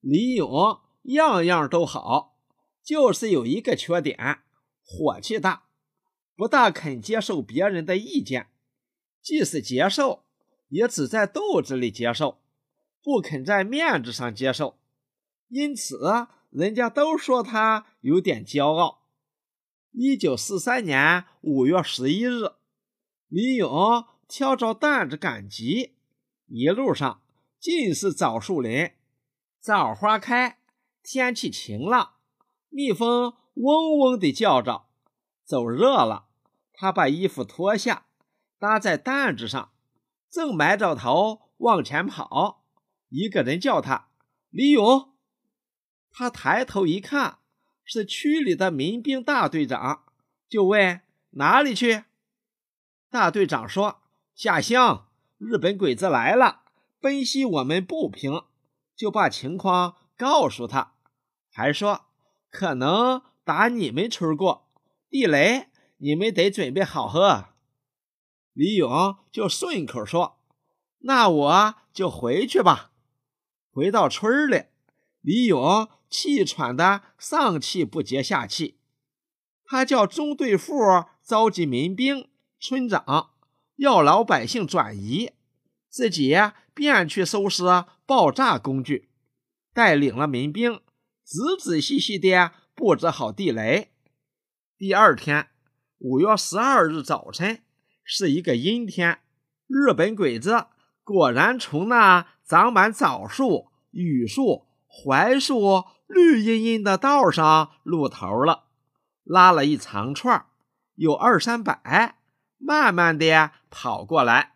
李勇样样都好，就是有一个缺点，火气大，不大肯接受别人的意见，即使接受，也只在肚子里接受，不肯在面子上接受，因此人家都说他有点骄傲。一九四三年五月十一日，李勇挑着担子赶集，一路上尽是枣树林。枣花开，天气晴朗，蜜蜂嗡嗡地叫着。走热了，他把衣服脱下，搭在担子上，正埋着头往前跑。一个人叫他：“李勇。”他抬头一看，是区里的民兵大队长，就问：“哪里去？”大队长说：“下乡，日本鬼子来了，奔袭我们不平。”就把情况告诉他，还说可能打你们村过，地雷你们得准备好喝。李勇就顺口说：“那我就回去吧。”回到村里，李勇气喘的上气不接下气，他叫中队副召集民兵、村长，要老百姓转移，自己便去收拾。爆炸工具，带领了民兵仔仔细细地布置好地雷。第二天，五月十二日早晨，是一个阴天。日本鬼子果然从那长满枣树、榆树、槐树绿茵茵的道上露头了，拉了一长串，有二三百，慢慢地跑过来。